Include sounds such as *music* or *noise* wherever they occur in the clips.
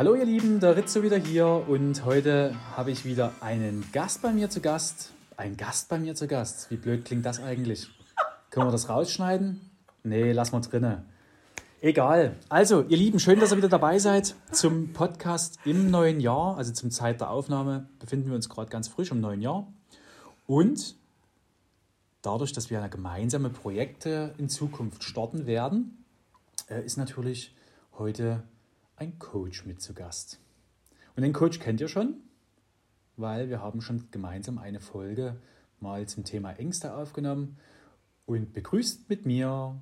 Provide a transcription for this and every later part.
Hallo ihr Lieben, der Rizzo wieder hier und heute habe ich wieder einen Gast bei mir zu Gast. Ein Gast bei mir zu Gast. Wie blöd klingt das eigentlich? Können wir das rausschneiden? Nee, lassen wir drinne. Egal. Also, ihr Lieben, schön, dass ihr wieder dabei seid zum Podcast im neuen Jahr. Also zum Zeit der Aufnahme befinden wir uns gerade ganz frisch im neuen Jahr. Und dadurch, dass wir gemeinsame Projekte in Zukunft starten werden, äh, ist natürlich heute ein Coach mit zu Gast. Und den Coach kennt ihr schon, weil wir haben schon gemeinsam eine Folge mal zum Thema Ängste aufgenommen und begrüßt mit mir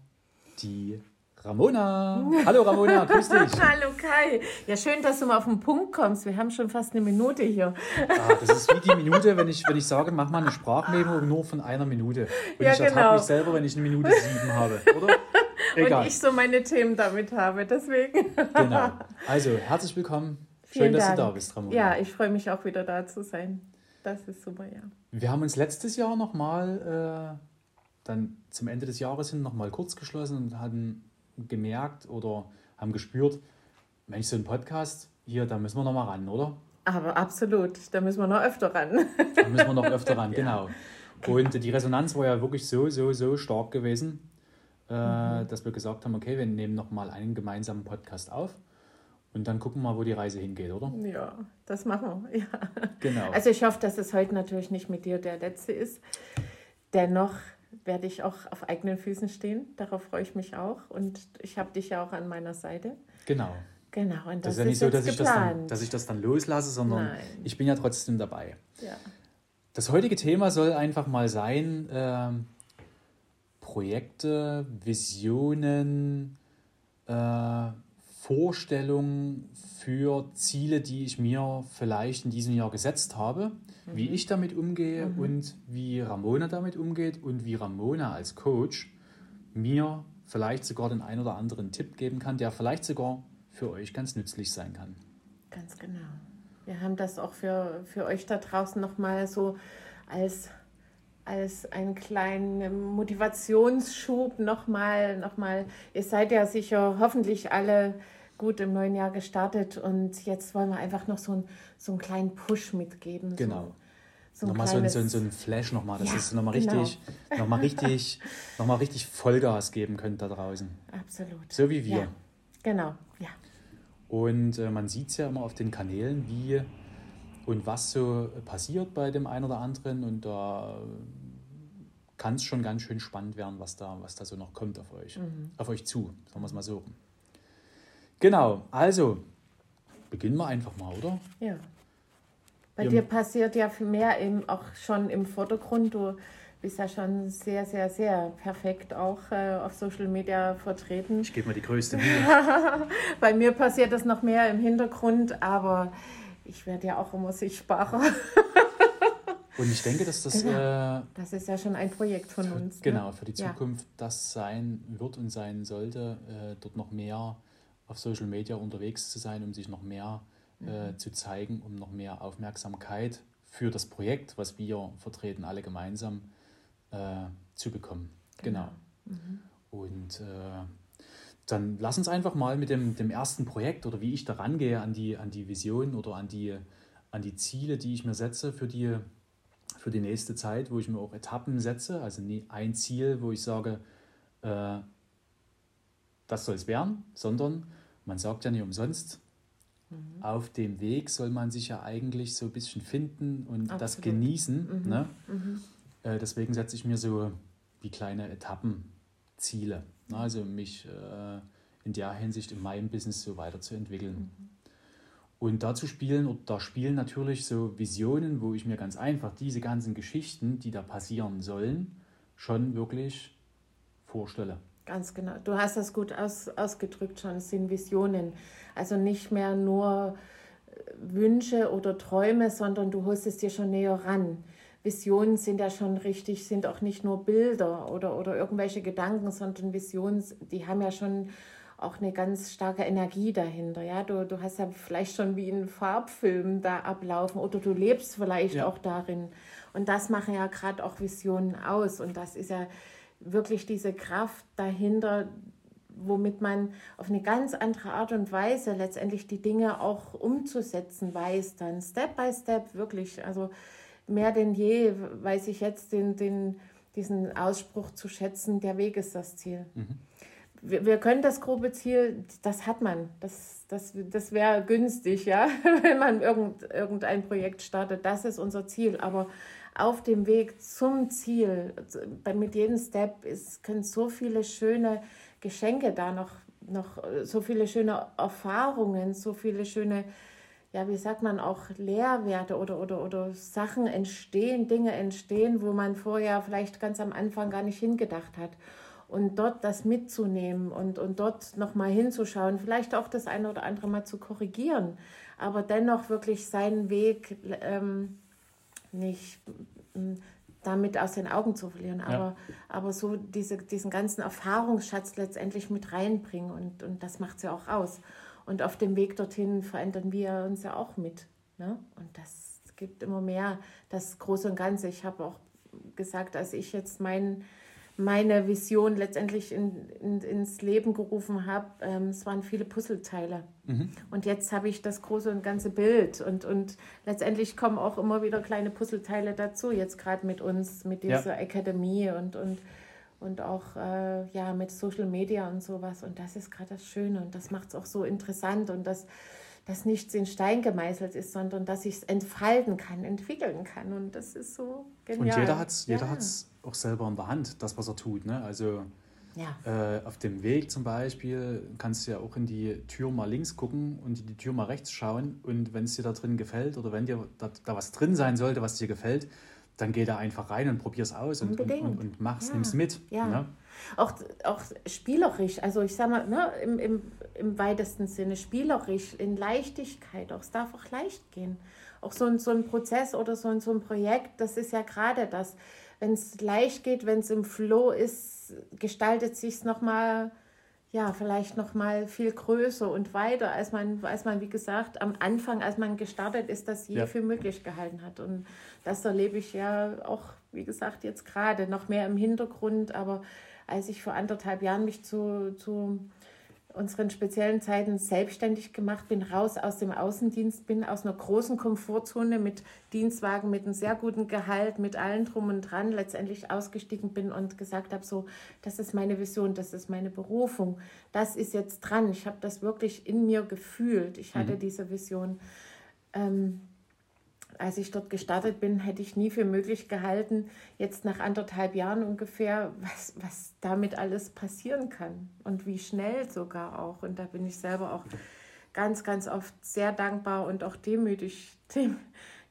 die Ramona. *laughs* Hallo Ramona, grüß dich. *laughs* Hallo Kai. Ja, schön, dass du mal auf den Punkt kommst. Wir haben schon fast eine Minute hier. Ah, das ist wie die Minute, wenn ich, wenn ich sage, mach mal eine Sprachmemo nur von einer Minute. Und Ja, ich ertappe genau. mich selber, wenn ich eine Minute sieben habe, oder? Egal. Und ich so meine Themen damit habe. Deswegen. Genau. *laughs* Also, herzlich willkommen. Schön, Vielen dass Dank. du da bist, Ramona. Ja, ich freue mich auch wieder da zu sein. Das ist super, ja. Wir haben uns letztes Jahr nochmal, äh, dann zum Ende des Jahres hin nochmal kurz geschlossen und hatten gemerkt oder haben gespürt, Mensch, so ein Podcast, hier, da müssen wir nochmal ran, oder? Aber absolut, da müssen wir noch öfter ran. Da müssen wir noch öfter ran, *laughs* genau. Und die Resonanz war ja wirklich so, so, so stark gewesen, äh, dass wir gesagt haben, okay, wir nehmen nochmal einen gemeinsamen Podcast auf und dann gucken wir mal, wo die Reise hingeht, oder? Ja, das machen wir. *laughs* Ja. Genau. Also ich hoffe, dass es heute natürlich nicht mit dir der letzte ist. Dennoch werde ich auch auf eigenen Füßen stehen. Darauf freue ich mich auch. Und ich habe dich ja auch an meiner Seite. genau. Genau, und Das, das, ist ja nicht so, dass ich, das dann, dass ich das dann loslasse, sondern Nein. ich bin ja trotzdem dabei. ja. Das heutige Thema soll einfach mal sein, ähm, Projekte, Visionen, äh, Vorstellungen für Ziele, die ich mir vielleicht in diesem Jahr gesetzt habe, wie ich damit umgehe und wie Ramona damit umgeht und wie Ramona als Coach mir vielleicht sogar den ein oder anderen Tipp geben kann, der vielleicht sogar für euch ganz nützlich sein kann. Ganz genau. Wir haben das auch für, für euch da draußen nochmal so als, als einen kleinen Motivationsschub nochmal, noch mal. Ihr seid ja sicher hoffentlich alle gut im neuen Jahr gestartet und jetzt wollen wir einfach noch so, ein, so einen kleinen Push mitgeben. Genau. So, so nochmal so ein, kleines, so, ein, so ein Flash nochmal, dass Ja, es nochmal genau. richtig, nochmal richtig, nochmal richtig Vollgas geben könnt da draußen. Absolut. So wie wir. Ja, genau, ja. Und äh, man sieht es ja immer auf den Kanälen, wie und was so passiert bei dem einen oder anderen. Und da kann es schon ganz schön spannend werden, was da, was da so noch kommt auf euch. Mhm. Auf euch zu, sagen wir es mal so. rum. Genau, also beginnen wir einfach mal, oder? Ja. Bei Ja. dir passiert ja viel mehr im, auch schon im Vordergrund. Du bist ja schon sehr, sehr, sehr perfekt auch äh, auf Social Media vertreten. Ich gebe mir die größte Mühe. *laughs* Bei mir passiert das noch mehr im Hintergrund, aber ich werde ja auch immer sichtbarer. *laughs* Und ich denke, dass das äh, Das ist ja schon ein Projekt von uns. ne? Genau, für die Ja. Zukunft das sein wird und sein sollte, äh, dort noch mehr auf Social Media unterwegs zu sein, um sich noch mehr äh, Mhm. zu zeigen, um noch mehr Aufmerksamkeit für das Projekt, was wir vertreten, alle gemeinsam äh, zu bekommen. Genau. Mhm. Und äh, dann lass uns einfach mal mit dem, dem ersten Projekt oder wie ich da rangehe an die, an die Vision oder an die, an die Ziele, die ich mir setze für die, für die nächste Zeit, wo ich mir auch Etappen setze, also nie ein Ziel, wo ich sage, äh, das soll es werden, sondern man sagt ja nicht umsonst, auf dem Weg soll man sich ja eigentlich so ein bisschen finden und das Absolut. genießen. Ne? Äh, deswegen setze ich mir so wie kleine Etappenziele. Ne? Also mich äh, in der Hinsicht in meinem Business so weiterzuentwickeln. Und dazu spielen, oder da spielen natürlich so Visionen, wo ich mir ganz einfach diese ganzen Geschichten, die da passieren sollen, schon wirklich vorstelle. Ganz genau. Du hast das gut aus, ausgedrückt schon. Es sind Visionen. Also nicht mehr nur äh, Wünsche oder Träume, sondern du holst es dir schon näher ran. Visionen sind ja schon richtig, sind auch nicht nur Bilder oder, oder irgendwelche Gedanken, sondern Visionen, die haben ja schon auch eine ganz starke Energie dahinter. Ja? Du, du hast ja vielleicht schon wie einen Farbfilm da ablaufen oder du lebst vielleicht Ja. auch darin. Und das machen ja gerade auch Visionen aus. Und das ist ja wirklich diese Kraft dahinter, womit man auf eine ganz andere Art und Weise letztendlich die Dinge auch umzusetzen weiß, dann Step by Step wirklich. Also mehr denn je weiß ich jetzt den, den, diesen Ausspruch zu schätzen, der Weg ist das Ziel. Mhm. Wir, wir, können das grobe Ziel, das hat man. Das, das, das wäre günstig, ja, *laughs* wenn man irgend, irgendein Projekt startet. Das ist unser Ziel. Aber auf dem Weg zum Ziel, mit jedem Step ist, können so viele schöne Geschenke da noch, noch so viele schöne Erfahrungen, so viele schöne, ja, wie sagt man, auch Lehrwerte oder, oder, oder Sachen entstehen, Dinge entstehen, wo man vorher vielleicht ganz am Anfang gar nicht hingedacht hat. Und dort das mitzunehmen und, und dort nochmal hinzuschauen, vielleicht auch das eine oder andere mal zu korrigieren, aber dennoch wirklich seinen Weg ähm, nicht hm, damit aus den Augen zu verlieren, aber, ja. aber so diese, diesen ganzen Erfahrungsschatz letztendlich mit reinbringen und, und das macht sie auch aus. Und auf dem Weg dorthin verändern wir uns ja auch mit. Ne? Und das gibt immer mehr das Große und Ganze. Ich habe auch gesagt, als ich jetzt meinen meine Vision letztendlich in, in, ins Leben gerufen habe, ähm, es waren viele Puzzleteile. Mhm. Und jetzt habe ich das große und ganze Bild. Und, und letztendlich kommen auch immer wieder kleine Puzzleteile dazu, jetzt gerade mit uns, mit dieser ja. Akademie und, und, und auch äh, ja, mit Social Media und sowas. Und das ist gerade das Schöne und das macht es auch so interessant und das dass nichts in Stein gemeißelt ist, sondern dass ich es entfalten kann, entwickeln kann. Und das ist so genial. Und jeder hat es jeder ja. auch selber in der Hand, das, was er tut. Ne? Also ja. äh, auf dem Weg zum Beispiel kannst du ja auch in die Tür mal links gucken und in die Tür mal rechts schauen. Und wenn es dir da drin gefällt oder wenn dir da, da was drin sein sollte, was dir gefällt, dann geh da einfach rein und probier es aus und, und, und, und mach's, ja. nimm's mit. Ja. Ne? Auch, auch spielerisch, also ich sag mal, ne, im, im, im weitesten Sinne spielerisch, in Leichtigkeit, auch es darf auch leicht gehen. Auch so ein, so ein Prozess oder so ein, so ein Projekt, das ist ja gerade das. Wenn es leicht geht, wenn es im Flow ist, gestaltet sich es nochmal ja, vielleicht noch mal viel größer und weiter, als man, als man, wie gesagt, am Anfang, als man gestartet ist, das je ja. für möglich gehalten hat. Und das erlebe ich ja auch, wie gesagt, jetzt gerade noch mehr im Hintergrund. Aber als ich vor anderthalb Jahren mich zu, zu unseren speziellen Zeiten selbstständig gemacht bin, raus aus dem Außendienst bin, aus einer großen Komfortzone mit Dienstwagen, mit einem sehr guten Gehalt, mit allem drum und dran, letztendlich ausgestiegen bin und gesagt habe, so, das ist meine Vision, das ist meine Berufung, das ist jetzt dran. Ich habe das wirklich in mir gefühlt. Ich hatte mhm. diese Vision. Ähm, als ich dort gestartet bin, hätte ich nie für möglich gehalten, jetzt nach anderthalb Jahren ungefähr, was, was damit alles passieren kann und wie schnell sogar auch. Und da bin ich selber auch ganz, ganz oft sehr dankbar und auch demütig *laughs* dem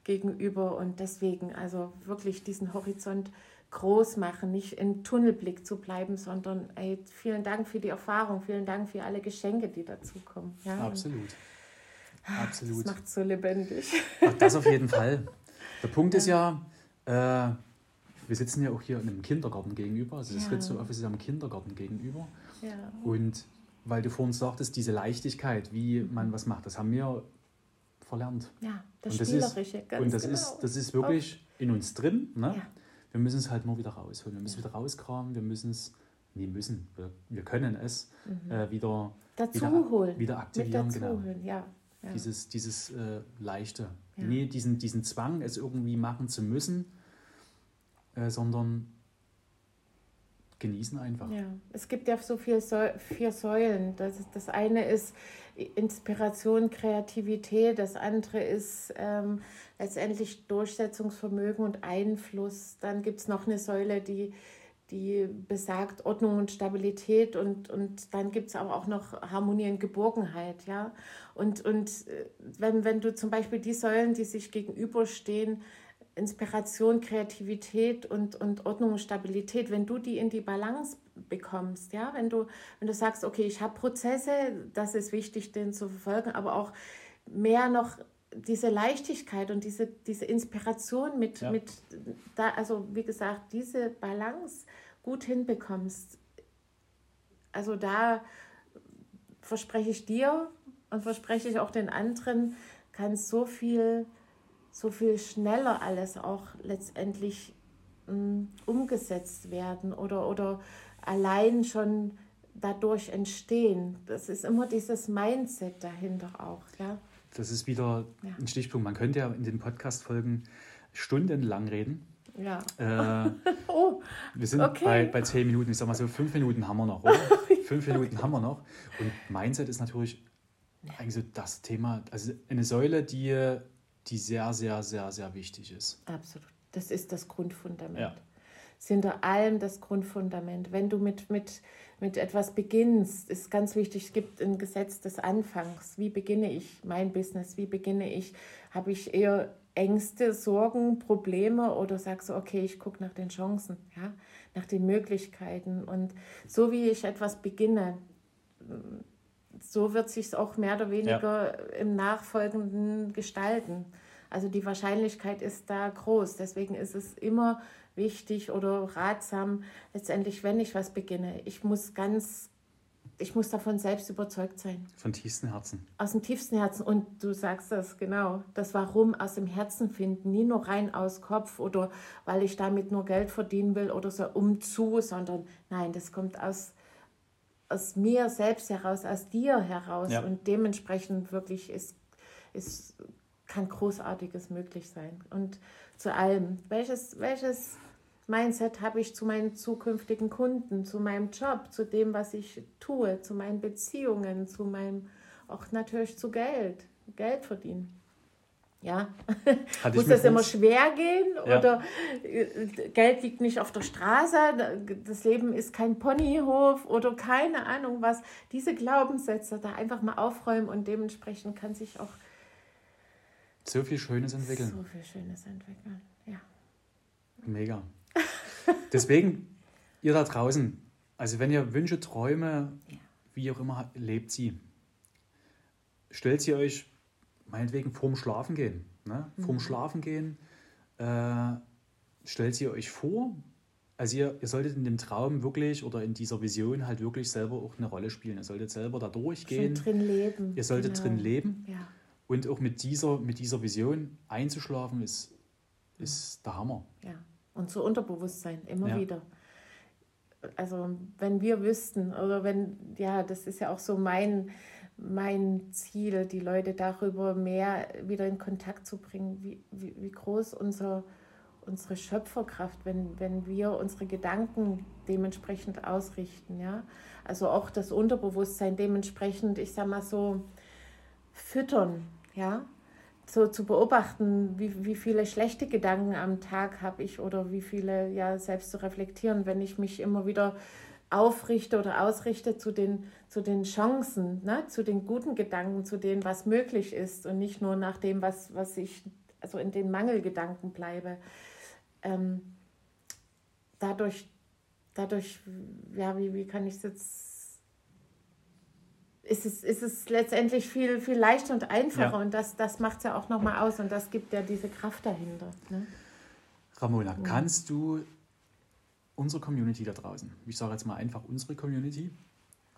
gegenüber. Und deswegen also wirklich diesen Horizont groß machen, nicht im Tunnelblick zu bleiben, sondern ey, vielen Dank für die Erfahrung, vielen Dank für alle Geschenke, die dazukommen. Ja, Absolut. Absolut. Das macht es so lebendig. Ach, das auf jeden Fall. *laughs* Der Punkt ja. ist ja, äh, wir sitzen ja auch hier in einem Kindergarten gegenüber. Also das ja. Rizzo Office ist am Kindergarten gegenüber. Ja. Und weil du vorhin sagtest, diese Leichtigkeit, wie man was macht, das haben wir verlernt. Ja, das, und das Spielerische, ist, ganz Und das, genau. ist, das ist wirklich Auf. in uns drin. Ne? Ja. Wir müssen es halt nur wieder rausholen. Wir müssen wieder rauskramen. Wir müssen es, nee, müssen, wir, wir können es mhm. äh, wieder, dazu wieder, holen. wieder aktivieren. Mit dazu genau. holen, ja. Ja. Dieses, dieses äh, Leichte. Ja. Nee, diesen, diesen Zwang, es irgendwie machen zu müssen, äh, sondern genießen einfach. Ja, es gibt ja so viel Säu vier Säulen. Das, das eine ist Inspiration, Kreativität, das andere ist ähm, letztendlich Durchsetzungsvermögen und Einfluss. Dann gibt es noch eine Säule, die die besagt Ordnung und Stabilität und, und dann gibt es aber auch noch Harmonie und Geborgenheit, ja. Und, und äh, wenn, wenn du zum Beispiel die Säulen, die sich gegenüberstehen, Inspiration, Kreativität und, und Ordnung und Stabilität, wenn du die in die Balance bekommst, ja, wenn du, wenn du sagst, okay, ich habe Prozesse, das ist wichtig, den zu verfolgen, aber auch mehr noch diese Leichtigkeit und diese, diese Inspiration mit, ja. mit da, also wie gesagt, diese Balance gut hinbekommst. Also da verspreche ich dir und verspreche ich auch den anderen, kann so viel, so viel schneller alles auch letztendlich mh, mm, umgesetzt werden oder, oder allein schon dadurch entstehen. Das ist immer dieses Mindset dahinter auch. Ja? Das ist wieder ja. ein Stichpunkt. Man könnte ja in den Podcast-Folgen stundenlang reden. Ja. Äh, *laughs* oh, wir sind okay. bei, bei zehn Minuten. Ich sag mal so, fünf Minuten haben wir noch, oder? *laughs* fünf Minuten haben wir noch. Und Mindset ist natürlich eigentlich so das Thema, also eine Säule, die, die sehr, sehr, sehr, sehr wichtig ist. Absolut. Das ist das Grundfundament. Ja. Ist hinter allem das Grundfundament. Wenn du mit, mit, mit etwas beginnst, ist ganz wichtig, es gibt ein Gesetz des Anfangs. Wie beginne ich mein Business? Wie beginne ich? Habe ich eher Ängste, Sorgen, Probleme oder sagst du, okay, ich gucke nach den Chancen, ja, nach den Möglichkeiten. Und so wie ich etwas beginne, so wird sich es auch mehr oder weniger ja. im Nachfolgenden gestalten. Also die Wahrscheinlichkeit ist da groß. Deswegen ist es immer wichtig oder ratsam, letztendlich, wenn ich was beginne, ich muss ganz ich muss davon selbst überzeugt sein. Von tiefstem Herzen. Aus dem tiefsten Herzen. Und du sagst das, genau. Das Warum aus dem Herzen finden. Nie nur rein aus Kopf oder weil ich damit nur Geld verdienen will oder so umzu, sondern nein, das kommt aus, aus mir selbst heraus, aus dir heraus. Ja. Und dementsprechend wirklich ist, ist, kann Großartiges möglich sein. Und zu allem. Welches, welches Mindset habe ich zu meinen zukünftigen Kunden, zu meinem Job, zu dem, was ich tue, zu meinen Beziehungen, zu meinem, auch natürlich zu Geld, Geld verdienen. Ja, muss das immer schwer gehen ja. oder äh, Geld liegt nicht auf der Straße, das Leben ist kein Ponyhof oder keine Ahnung was. Diese Glaubenssätze da einfach mal aufräumen und dementsprechend kann sich auch so viel Schönes entwickeln. So viel Schönes entwickeln, ja. Mega. *laughs* Deswegen, ihr da draußen, also wenn ihr Wünsche, Träume, wie auch immer, lebt sie. Stellt sie euch meinetwegen vorm Schlafengehen. Ne? Mhm. Vorm Schlafengehen äh, stellt sie euch vor. Also ihr, ihr solltet in dem Traum wirklich oder in dieser Vision halt wirklich selber auch eine Rolle spielen. Ihr solltet selber da durchgehen. Schon drin leben. Ihr solltet genau. drin leben. Ja. Und auch mit dieser, mit dieser Vision einzuschlafen ist, ist der Hammer. Ja und zu Unterbewusstsein immer ja. wieder. Also wenn wir wüssten, oder wenn, ja, das ist ja auch so mein, mein Ziel, die Leute darüber mehr wieder in Kontakt zu bringen, wie, wie, wie groß unser, unsere Schöpferkraft, wenn, wenn wir unsere Gedanken dementsprechend ausrichten. Ja? Also auch das Unterbewusstsein dementsprechend, ich sag mal so, füttern. Ja? So zu beobachten, wie, wie viele schlechte Gedanken am Tag habe ich oder wie viele ja selbst zu reflektieren, wenn ich mich immer wieder aufrichte oder ausrichte zu den, zu den Chancen, ne? zu den guten Gedanken, zu dem, was möglich ist und nicht nur nach dem, was, was ich, also in den Mangelgedanken bleibe. Ähm, dadurch, dadurch, ja, wie, wie kann ich es jetzt ist es, ist es letztendlich viel, viel leichter und einfacher. Ja. Und das, das macht es ja auch nochmal aus und das gibt ja diese Kraft dahinter. Ne? Ramona, ja. kannst du unsere Community da draußen, ich sage jetzt mal einfach unsere Community, äh,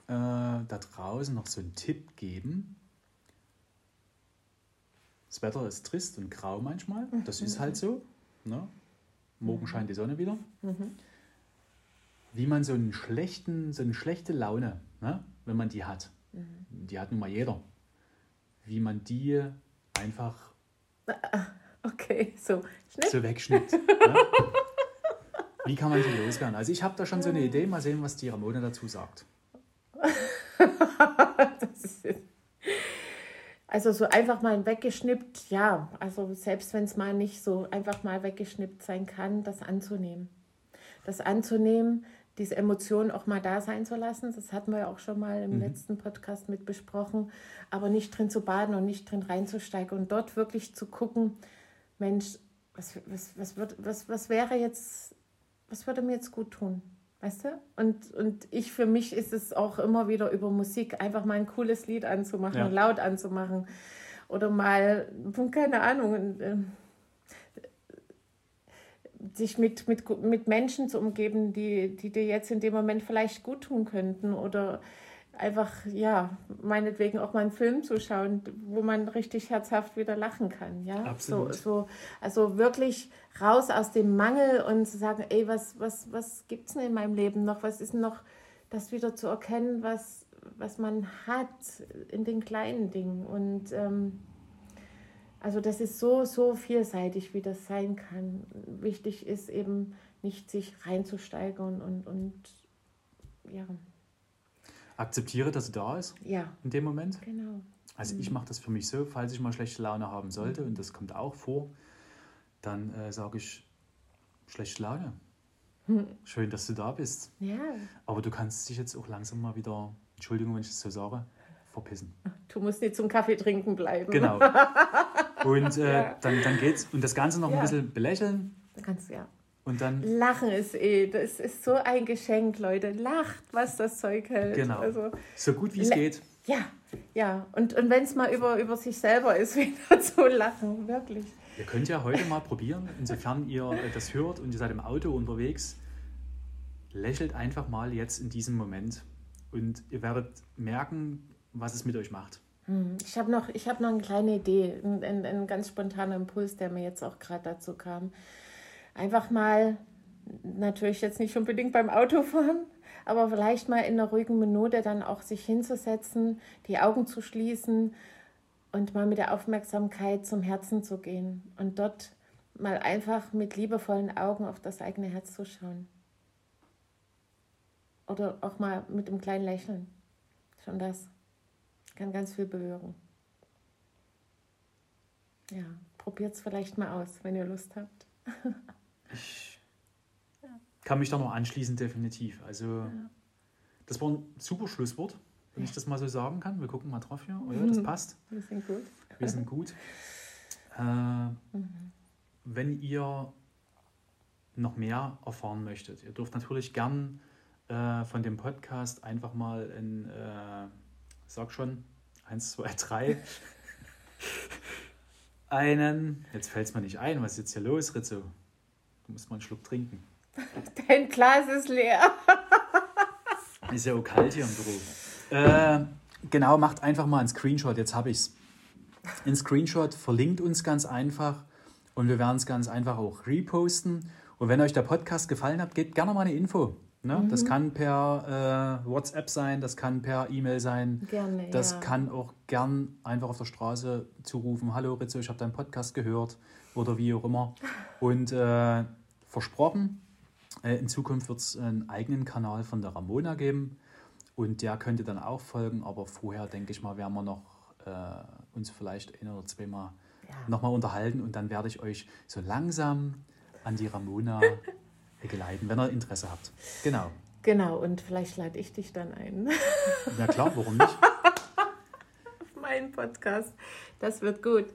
da draußen noch so einen Tipp geben? Das Wetter ist trist und grau manchmal, das mhm. ist halt so. Ne? Morgen mhm. scheint die Sonne wieder. Mhm. Wie man so, einen schlechten, so eine schlechte Laune, ne? wenn man die hat, Mhm. Die hat nun mal jeder. Wie man die einfach okay, so, so wegschnippt. *laughs* ja? Wie kann man die loswerden? Also ich habe da schon so eine Idee, mal sehen, was die Ramone dazu sagt. *laughs* also so einfach mal weggeschnippt, ja. Also selbst wenn es mal nicht so einfach mal weggeschnippt sein kann, das anzunehmen. Das anzunehmen, diese Emotionen auch mal da sein zu lassen. Das hatten wir ja auch schon mal im mhm. letzten Podcast mit besprochen. Aber nicht drin zu baden und nicht drin reinzusteigen und dort wirklich zu gucken, Mensch, was, was, was, wird, was, was wäre jetzt, was würde mir jetzt gut tun? Weißt du? Und, und ich für mich ist es auch immer wieder über Musik, einfach mal ein cooles Lied anzumachen ja. laut anzumachen. Oder mal, keine Ahnung, ähm, sich mit, mit, mit Menschen zu umgeben, die, die dir jetzt in dem Moment vielleicht gut tun könnten oder einfach, ja, meinetwegen auch mal einen Film zu schauen, wo man richtig herzhaft wieder lachen kann. Ja? Absolut. So, so, also wirklich raus aus dem Mangel und zu sagen, ey, was, was, was gibt es denn in meinem Leben noch? Was ist denn noch das wieder zu erkennen, was, was man hat in den kleinen Dingen. Und ähm, also das ist so, so vielseitig, wie das sein kann. Wichtig ist eben nicht sich reinzusteigern und, und ja. Akzeptiere, dass sie da ist. Ja. In dem Moment. Genau. Also ich mache das für mich so, falls ich mal schlechte Laune haben sollte, und das kommt auch vor, dann äh, sage ich, schlechte Laune. *laughs* Schön, dass du da bist. Ja. Aber du kannst dich jetzt auch langsam mal wieder, Entschuldigung, wenn ich das so sage, verpissen. Du musst nicht zum Kaffee trinken bleiben. Genau. *laughs* Und äh, Ja. dann, dann geht's. Und das Ganze noch ein Ja. bisschen belächeln. Da kannst du ja. Und dann, Lachen ist eh, das ist so ein Geschenk, Leute. Lacht, was das Zeug hält. Genau. Also, so gut wie es geht, ja, ja. Und, und wenn es mal über, über sich selber ist, *laughs* wieder zu lachen, wirklich. Ihr könnt ja heute mal probieren, insofern ihr äh, das hört und ihr seid im Auto unterwegs, lächelt einfach mal jetzt in diesem Moment und ihr werdet merken, was es mit euch macht. Hm, Ich habe noch, hab noch eine kleine Idee, ein, ein, ein ganz spontaner Impuls, der mir jetzt auch gerade dazu kam. Einfach mal, natürlich jetzt nicht unbedingt beim Autofahren, aber vielleicht mal in einer ruhigen Minute dann auch sich hinzusetzen, die Augen zu schließen und mal mit der Aufmerksamkeit zum Herzen zu gehen und dort mal einfach mit liebevollen Augen auf das eigene Herz zu schauen. Oder auch mal mit einem kleinen Lächeln. Schon das kann ganz viel bewirken. Ja, probiert es vielleicht mal aus, wenn ihr Lust habt. *laughs* Kann mich da noch anschließen, definitiv. Also, das war ein super Schlusswort, wenn ich das mal so sagen kann. Wir gucken mal drauf hier. Oh ja, das passt. Wir sind gut. Wir sind gut. *laughs* Äh, Wenn ihr noch mehr erfahren möchtet, ihr dürft natürlich gern äh, von dem Podcast einfach mal in, äh, sag schon, 1, 2, 3, einen, jetzt fällt es mir nicht ein, was ist jetzt hier los, Rizzo? Du musst mal einen Schluck trinken. *laughs* Dein Glas ist leer. *laughs* Ist ja auch kalt hier im Büro. Äh, genau, macht einfach mal einen Screenshot, jetzt habe ich es. Ein Screenshot verlinkt uns ganz einfach und wir werden es ganz einfach auch reposten. Und wenn euch der Podcast gefallen hat, gebt gerne mal eine Info. Ne? Das kann per äh, WhatsApp sein, das kann per E-Mail sein. Gerne, Das ja. kann auch gern einfach auf der Straße zurufen, hallo Rizzo, ich habe deinen Podcast gehört oder wie auch immer. Und äh, versprochen, äh, in Zukunft wird es einen eigenen Kanal von der Ramona geben und der könnte dann auch folgen, aber vorher denke ich mal, werden wir noch äh, uns vielleicht ein oder zweimal Ja. nochmal unterhalten und dann werde ich euch so langsam an die Ramona *laughs* geleiten, wenn ihr Interesse habt. Genau. Genau, und vielleicht lade ich dich dann ein. *laughs* Na klar, warum nicht? mein Podcast. Das wird gut.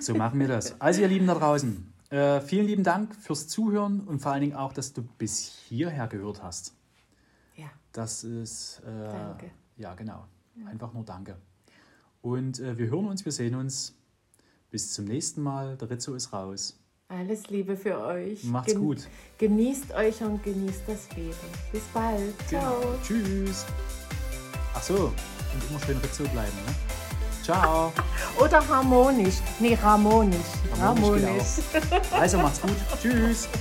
So machen wir das. Also ihr Lieben da draußen, äh, vielen lieben Dank fürs Zuhören und vor allen Dingen auch, dass du bis hierher gehört hast. Ja. Das ist, äh, Danke. ja genau, einfach nur Danke. Und äh, wir hören uns, wir sehen uns. Bis zum nächsten Mal. Der Rizzo ist raus. Alles Liebe für euch. Macht's gut. Genießt euch und genießt das Leben. Bis bald. Ciao. Genau. Tschüss. Ach so, und immer schön Rizzo bleiben. Ne? Ciao. *laughs* Oder harmonisch. Nee, harmonisch. Harmonisch Harmonisch. Also macht's gut. Tschüss. *laughs*